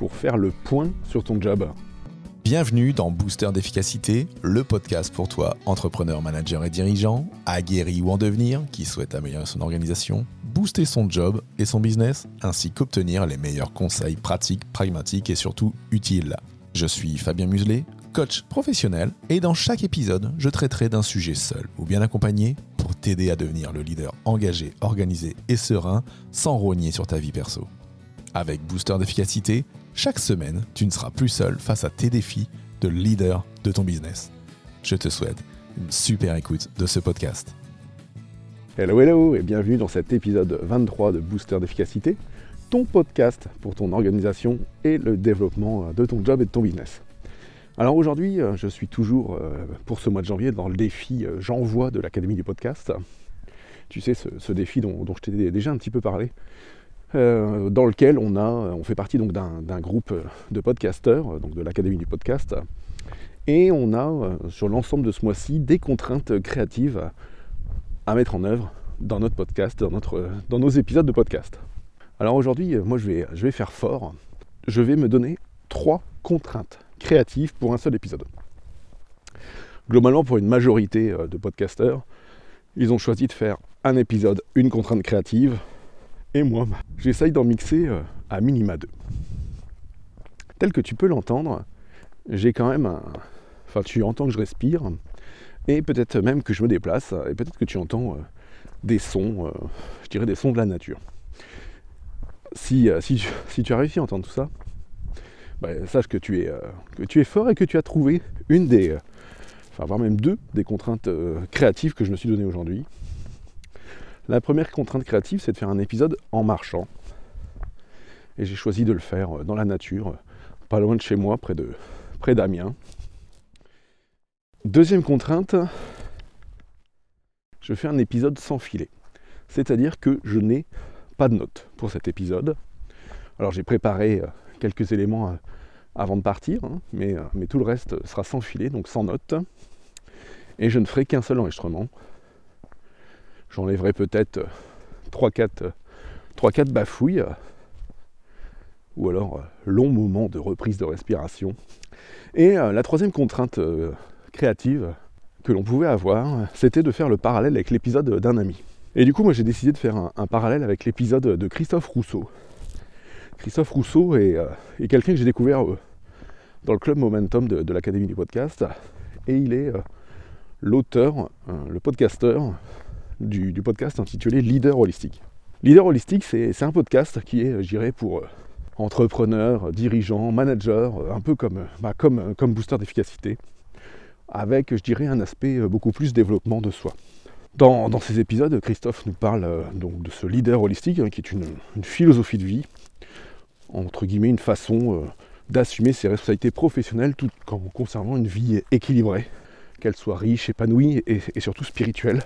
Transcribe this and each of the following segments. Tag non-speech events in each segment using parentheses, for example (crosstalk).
Pour faire le point sur ton job Bienvenue dans Booster d'efficacité, le podcast pour toi, entrepreneur, manager et dirigeant, aguerri ou en devenir, qui souhaite améliorer son organisation, booster son job et son business, ainsi qu'obtenir les meilleurs conseils pratiques, pragmatiques et surtout utiles. Je suis Fabien Muselet, coach professionnel, et dans chaque épisode, je traiterai d'un sujet seul ou bien accompagné pour t'aider à devenir le leader engagé, organisé et serein sans rogner sur ta vie perso. Avec Booster d'efficacité, chaque semaine, tu ne seras plus seul face à tes défis de leader de ton business. Je te souhaite une super écoute de ce podcast. Hello hello et bienvenue dans cet épisode 23 de Booster d'efficacité, ton podcast pour ton organisation et le développement de ton job et de ton business. Alors aujourd'hui, euh, je suis toujours euh, pour ce mois de janvier dans le défi euh, J'envoie de l'Académie du podcast. Tu sais, ce, défi dont je t'ai déjà un petit peu parlé, euh, dans lequel on, a, on fait partie donc d'un groupe de podcasteurs, donc de l'Académie du podcast, et on a euh, sur l'ensemble de ce mois-ci des contraintes créatives à mettre en œuvre dans notre podcast, dans, notre, dans nos épisodes de podcast. Alors aujourd'hui, moi je vais, je vais faire fort. Je vais me donner trois contraintes créatives pour un seul épisode. Globalement, pour une majorité euh, de podcasteurs, ils ont choisi de faire un épisode, une contrainte créative, et moi, j'essaye d'en mixer euh, à minima deux. Tel que tu peux l'entendre, j'ai quand même un... Enfin, tu entends que je respire, et peut-être même que je me déplace, et peut-être que tu entends euh, des sons, euh, je dirais des sons de la nature. Si, si, tu, as réussi à entendre tout ça, bah, sache que tu, es, que tu es fort et que tu as trouvé une des, enfin voire même deux des contraintes créatives que je me suis donné aujourd'hui. La première contrainte créative, c'est de faire un épisode en marchant. Et j'ai choisi de le faire euh, dans la nature, pas loin de chez moi, près de d'Amiens. Deuxième contrainte, je fais un épisode sans filet. C'est-à-dire que je n'ai pas de notes pour cet épisode. Alors j'ai préparé euh, quelques éléments euh, avant de partir, hein, mais tout le reste sera sans filet, donc sans notes. Et je ne ferai qu'un seul enregistrement j'enlèverai peut-être 3-4 euh, bafouilles, ou alors euh, long moment de reprise de respiration. Et euh, la troisième contrainte créative que l'on pouvait avoir, c'était de faire le parallèle avec l'épisode d'un ami. Et du coup, moi j'ai décidé de faire un, parallèle avec l'épisode de Christophe Rousseau. Christophe Rousseau est, quelqu'un que j'ai découvert dans le club Momentum de, de l'Académie du podcast. Et il est l'auteur, le podcasteur du, podcast intitulé Leader Holistique. Leader Holistique, c'est un podcast qui est, je dirais, pour euh, entrepreneurs, dirigeants, managers, euh, un peu comme, euh, bah, comme, comme booster d'efficacité, avec, je dirais, un aspect beaucoup plus développement de soi. Dans, ces épisodes, Christophe nous parle donc de ce leader holistique, hein, qui est une, philosophie de vie, entre guillemets, une façon d'assumer ses responsabilités professionnelles tout en conservant une vie équilibrée, qu'elle soit riche, épanouie et surtout spirituelle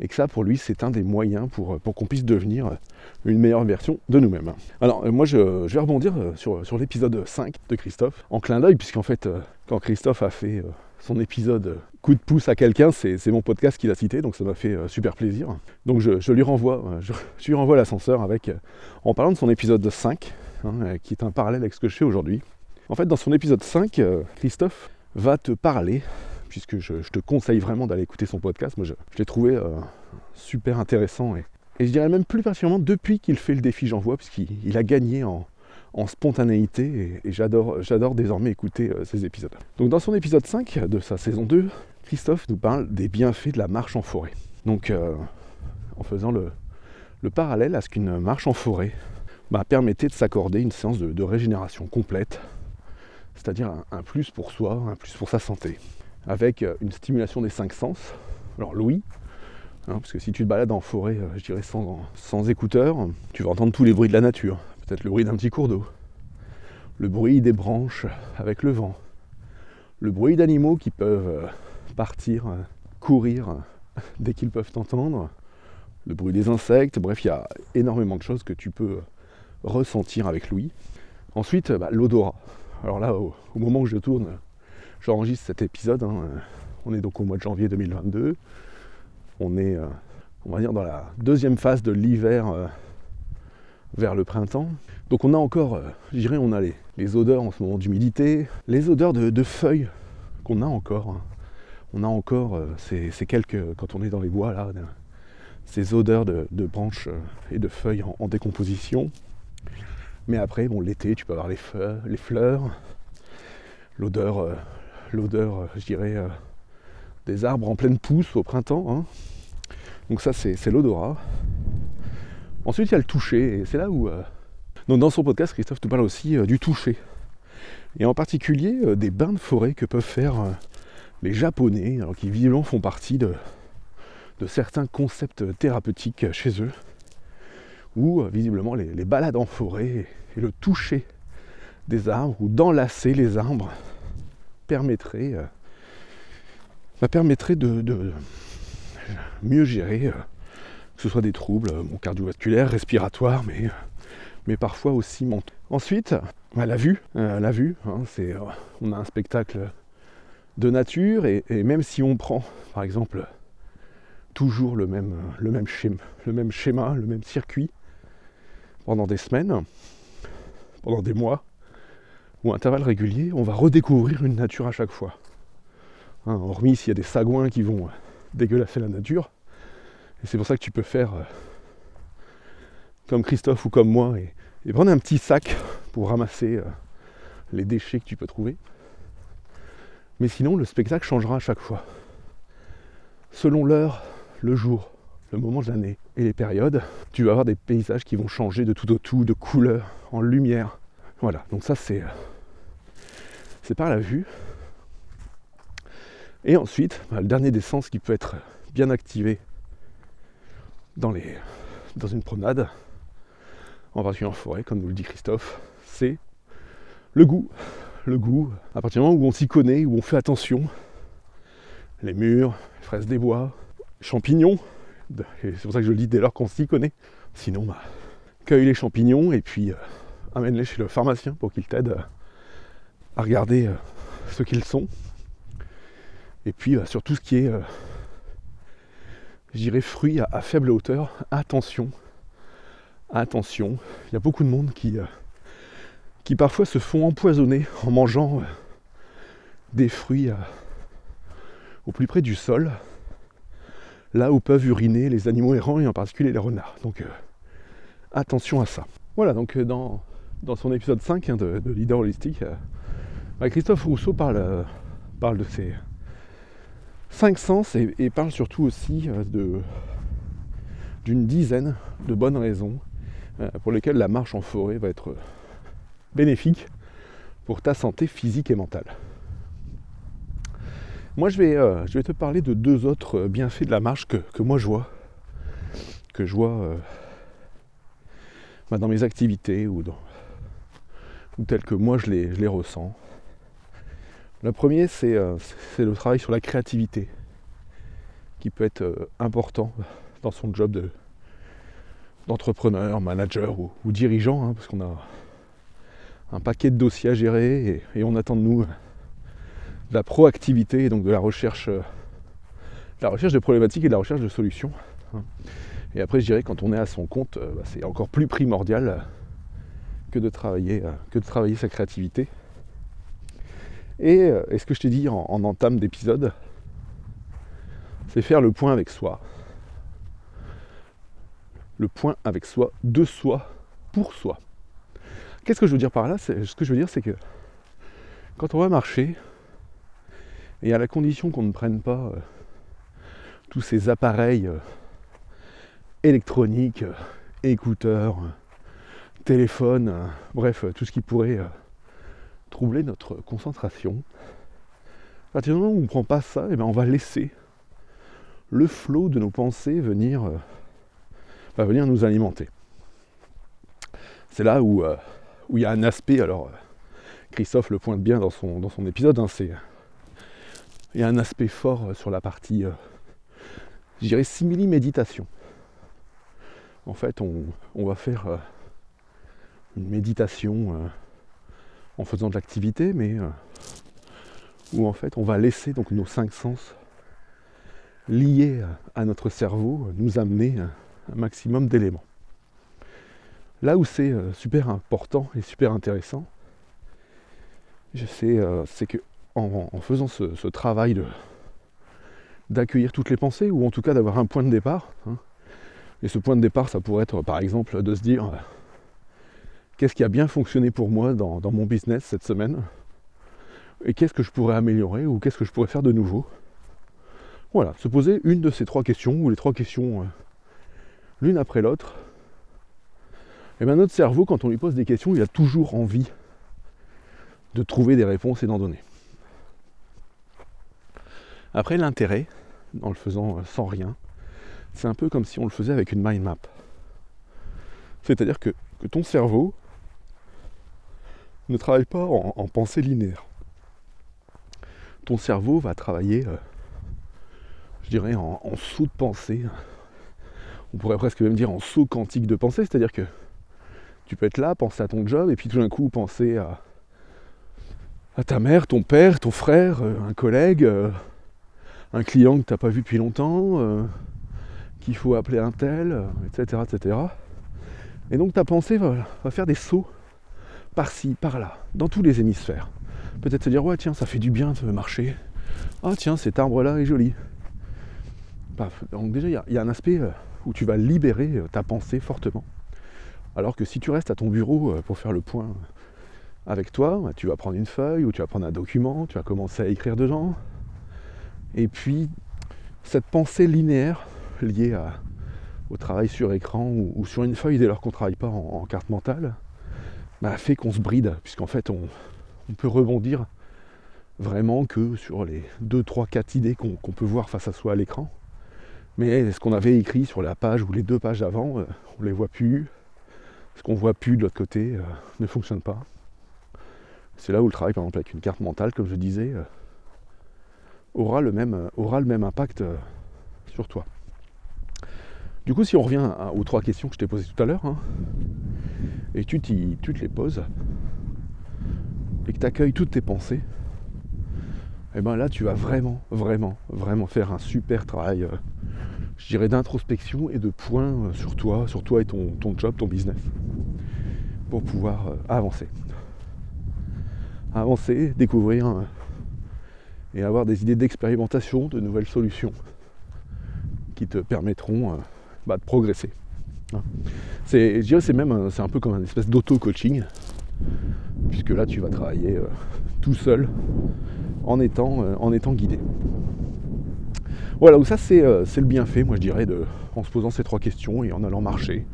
et que ça pour lui c'est un des moyens pour, pour qu'on puisse devenir une meilleure version de nous-mêmes. Alors euh, moi je, vais rebondir euh, sur, sur l'épisode 5 de Christophe en clin d'œil puisqu'en fait euh, quand Christophe a fait son épisode coup de pouce à quelqu'un, c'est mon podcast qu'il a cité, donc ça m'a fait super plaisir. Donc je, lui renvoie, je, (laughs) renvoie l'ascenseur avec en parlant de son épisode 5, hein, qui est un parallèle avec ce que je fais aujourd'hui. En fait, dans son épisode 5, Christophe va te parler puisque je, te conseille vraiment d'aller écouter son podcast. Moi, je, l'ai trouvé euh, super intéressant et, je dirais même plus particulièrement depuis qu'il fait le défi J'envoie, puisqu'il a gagné en, spontanéité et, j'adore, désormais écouter euh, ses épisodes. Donc dans son épisode 5 de sa saison 2, Christophe nous parle des bienfaits de la marche en forêt. Donc euh, en faisant le, parallèle à ce qu'une marche en forêt bah, permettait de s'accorder une séance de, régénération complète, c'est-à-dire un, plus pour soi, un plus pour sa santé avec euh, une stimulation des cinq sens. Alors l'ouïe, hein, parce que si tu te balades en forêt, euh, je dirais sans, sans écouteurs, tu vas entendre tous les bruits de la nature, peut-être le bruit d'un petit cours d'eau, le bruit des branches avec le vent, le bruit d'animaux qui peuvent euh, partir, courir (laughs) dès qu'ils peuvent t'entendre, le bruit des insectes, bref, il y a énormément de choses que tu peux ressentir avec Louis. Ensuite, bah, l'odorat. Alors là, au, moment où je tourne, j'enregistre cet épisode, hein, on est donc au mois de janvier 2022, on est, on va dire, dans la deuxième phase de l'hiver vers le printemps. Donc on a encore, je dirais, on a les, les odeurs en ce moment d'humidité, les odeurs de, feuilles qu'on a encore. Hein. On a encore euh, ces, quelques, quand on est dans les bois là, ces odeurs de, branches euh, et de feuilles en, décomposition. Mais après, bon, l'été, tu peux avoir les, les fleurs l'odeur, euh, l'odeur, je dirais, des arbres en pleine pousse au printemps. Hein. Donc ça, c'est, l'odorat. Ensuite, il y a le toucher, et c'est là où donc dans son podcast, Christophe te parle aussi euh, du toucher. Et en particulier euh, des bains de forêt que peuvent faire euh, les Japonais, alors qui visiblement font partie de, certains concepts thérapeutiques chez eux, où visiblement les, balades en forêt et le toucher des arbres ou d'enlacer les arbres permettrait, bah, permettrait de, mieux gérer que ce soit des troubles cardiovasculaires, respiratoires, mais mais parfois aussi mentaux. Ensuite, bah, la vue, euh, la vue, hein, c'est, euh, on a un spectacle de nature et, même si on prend, par exemple, toujours le même, le même schéma, le même circuit pendant des semaines, pendant des mois ou intervalles réguliers, on va redécouvrir une nature à chaque fois. Hein, hormis s'il y a des sagouins qui vont dégueulasser la nature. Et c'est pour ça que tu peux faire euh, comme Christophe ou comme moi, et, prendre un petit sac pour ramasser euh, les déchets que tu peux trouver. Mais sinon, le spectacle changera à chaque fois. Selon l'heure, le jour, le moment de l'année et les périodes, tu vas avoir des paysages qui vont changer de tout au tout, de couleur, en lumière. Voilà, donc ça c'est euh, c'est par la vue. Et ensuite, bah, le dernier des sens qui peut être bien activé dans, une promenade, en particulier en forêt, comme nous le dit Christophe, c'est le goût. Le goût, à partir du moment où on s'y connaît, où on fait attention, les murs, les fraises des bois, champignons, c'est pour ça que je le dis dès lors qu'on s'y connaît. Sinon, bah, cueille les champignons et puis euh, amène-les chez le pharmacien pour qu'il t'aide à regarder euh, ce qu'ils sont. Et puis euh, sur tout ce qui est, je dirais, fruits à faible hauteur, attention attention, il y a beaucoup de monde qui, euh, qui parfois se font empoisonner en mangeant euh, des fruits euh, au plus près du sol, là où peuvent uriner les animaux errants et en particulier les renards. Donc attention à ça. Voilà, donc dans, dans son épisode 5 hein, de, Leader Holistique, bah, Christophe Rousseau parle, parle de ses cinq sens et, parle surtout aussi de d'une dizaine de bonnes raisons euh, pour lesquels la marche en forêt va être bénéfique pour ta santé physique et mentale. Moi, je vais, euh, te parler de deux autres bienfaits de la marche que, moi je vois, que je vois euh, bah, dans mes activités ou, dans, ou que moi je les ressens. Le premier, c'est le travail sur la créativité, qui peut être important dans son job de, d'entrepreneurs, managers ou, dirigeants, hein, parce qu'on a un paquet de dossiers à gérer et, on attend de nous de la proactivité et donc de la recherche, la recherche de problématiques et de la recherche de solutions. Hein. Et après, je dirais, quand on est à son compte, euh, bah, c'est encore plus primordial que de travailler, euh, que de travailler sa créativité. Et, euh, ce que je t'ai dit en entame d'épisode, c'est faire le point avec soi le point avec soi, de soi, pour soi. Qu'est-ce que je veux dire par là? Ce que je veux dire, c'est que quand on va marcher, et à la condition qu'on ne prenne pas euh, tous ces appareils euh, électroniques, écouteurs, téléphones, bref, tout ce qui pourrait troubler notre concentration, à partir du moment où on ne prend pas ça, et eh bien on va laisser le flot de nos pensées venir va venir nous alimenter. C'est là où, euh, où il y a un aspect alors Christophe le pointe bien dans son, dans son épisode, hein, il y a un aspect fort sur la partie, euh, je dirais, simili-méditation. En fait, on, va faire euh, une méditation euh, en faisant de l'activité, mais où en fait on va laisser donc nos cinq sens liés à notre cerveau nous amener un maximum d'éléments. Là où c'est super important et super intéressant, sais, c'est que en, faisant ce, travail d'accueillir toutes les pensées, ou en tout cas d'avoir un point de départ. Hein. Et ce point de départ, ça pourrait être par exemple de se dire euh, qu'est-ce qui a bien fonctionné pour moi dans, mon business cette semaine, et qu'est-ce que je pourrais améliorer, ou qu'est-ce que je pourrais faire de nouveau? Voilà, se poser une de ces trois questions, ou les trois questions euh, l'une après l'autre. Et bien notre cerveau, quand on lui pose des questions, il a toujours envie de trouver des réponses et d'en donner. Après, l'intérêt, en le faisant euh, sans rien, c'est un peu comme si on le faisait avec une mind map. C'est-à-dire que, ton cerveau ne travaille pas en, pensée linéaire. Ton cerveau va travailler, euh, je dirais, en, saut de pensée. On pourrait presque même dire en saut quantique de pensée, c'est-à-dire que tu peux être là, penser à ton job, et puis tout d'un coup penser à, ta mère, ton père, ton frère, euh, un collègue, un client que tu n'as pas vu depuis longtemps, euh, qu'il faut appeler un tel, etc., etc. Et donc ta pensée va, faire des sauts par-ci, par-là, dans tous les hémisphères. Peut-être se dire, ouais, tiens, ça fait du bien de marcher. Ah, tiens, cet arbre-là est joli. Donc déjà, il y, a un aspect euh, où tu vas libérer euh, ta pensée fortement. Alors que si tu restes à ton bureau pour faire le point avec toi, bah, tu vas prendre une feuille ou tu vas prendre un document, tu vas commencer à écrire dedans, et puis, cette pensée linéaire liée au travail sur écran ou, sur une feuille dès lors qu'on ne travaille pas en, carte mentale, bah, fait qu'on se bride, puisqu'en fait, on, peut rebondir vraiment que sur les 2, 3, 4 idées qu'on peut voir face à soi à l'écran. Mais ce qu'on avait écrit sur la page ou les deux pages d'avant, euh, on ne les voit plus. Ce qu'on voit plus de l'autre côté euh, ne fonctionne pas. C'est là où le travail, par exemple, avec une carte mentale, comme je disais, euh, aura le même, impact sur toi. Du coup, si on revient aux trois questions que je t'ai posées tout à l'heure, hein, et tu, tu te les poses, et que tu accueilles toutes tes pensées, et eh bien là, tu vas vraiment, vraiment, vraiment faire un super travail, euh, je dirais, d'introspection et de points euh, sur toi, sur toi et ton, job, ton business, pour pouvoir avancer. Avancer, découvrir et avoir des idées d'expérimentation, de nouvelles solutions qui te permettront euh, bah, de progresser. Hein. C'est, je dirais c'est même c'est un peu comme un espèce d'auto-coaching, puisque là tu vas travailler euh, tout seul en étant, euh, en étant guidé. Voilà, donc ça c'est, le bienfait, moi je dirais, en se posant ces trois questions et en allant marcher.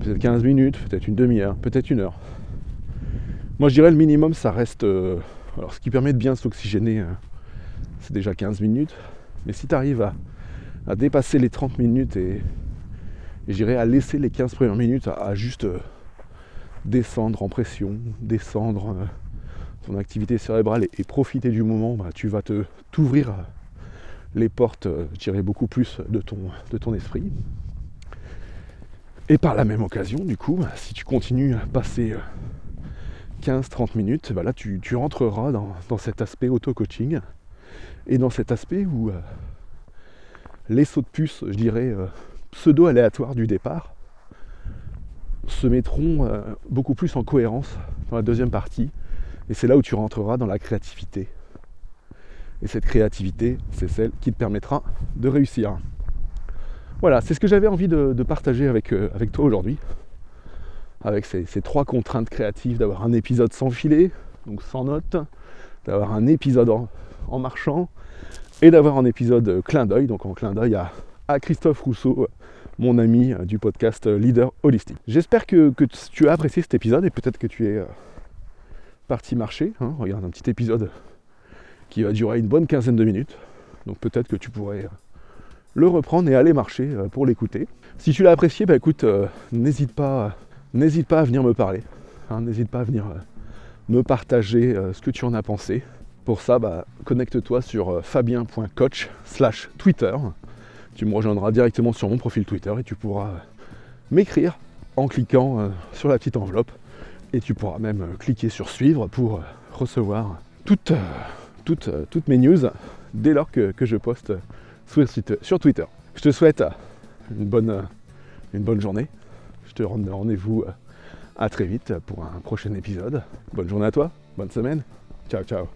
Peut-être 15 minutes, peut-être une demi-heure, peut-être une heure. Moi je dirais le minimum ça reste. alors ce qui permet de bien s'oxygéner c'est déjà 15 minutes. Mais si tu arrives à, dépasser les 30 minutes et, j'irai à laisser les 15 premières minutes à, juste euh, descendre en pression, descendre euh, ton activité cérébrale et, profiter du moment, bah, tu vas te t'ouvrir les portes, euh, dirais, beaucoup plus de ton, de ton esprit. Et par la même occasion, du coup, si tu continues à passer 15-30 minutes, bah là tu, rentreras dans, dans cet aspect auto-coaching et dans cet aspect où euh, les sauts de puce, je dirais, euh, pseudo-aléatoires du départ, se mettront euh, beaucoup plus en cohérence dans la deuxième partie. Et c'est là où tu rentreras dans la créativité. Et cette créativité, c'est celle qui te permettra de réussir. Voilà, c'est ce que j'avais envie de, partager avec, avec toi aujourd'hui. Avec ces, trois contraintes créatives, d'avoir un épisode sans filet, donc sans notes, d'avoir un épisode en marchant et d'avoir un épisode clin d'œil, donc en clin d'œil à, Christophe Rousseau, mon ami du podcast Leader Holistique. J'espère que, tu as apprécié cet épisode et peut-être que tu es euh, parti marcher. Hein. regarde un petit épisode qui va durer une bonne quinzaine de minutes. Donc peut-être que tu pourrais euh, le reprendre et aller marcher euh, pour l'écouter. Si tu l'as apprécié, bah écoute, n'hésite pas, à venir me parler. Hein. n'hésite pas à venir me partager euh, ce que tu en as pensé. Pour ça, bah, connecte-toi sur euh, fabien.coach slash Twitter. Tu me rejoindras directement sur mon profil Twitter et tu pourras m'écrire en cliquant sur la petite enveloppe. Et tu pourras même cliquer sur suivre pour recevoir toutes, toutes, toutes mes news dès lors que, je poste sur Twitter. Je te souhaite une bonne, une bonne journée. Je te rends rendez-vous à très vite pour un prochain épisode. Bonne journée à toi, bonne semaine. Ciao, ciao.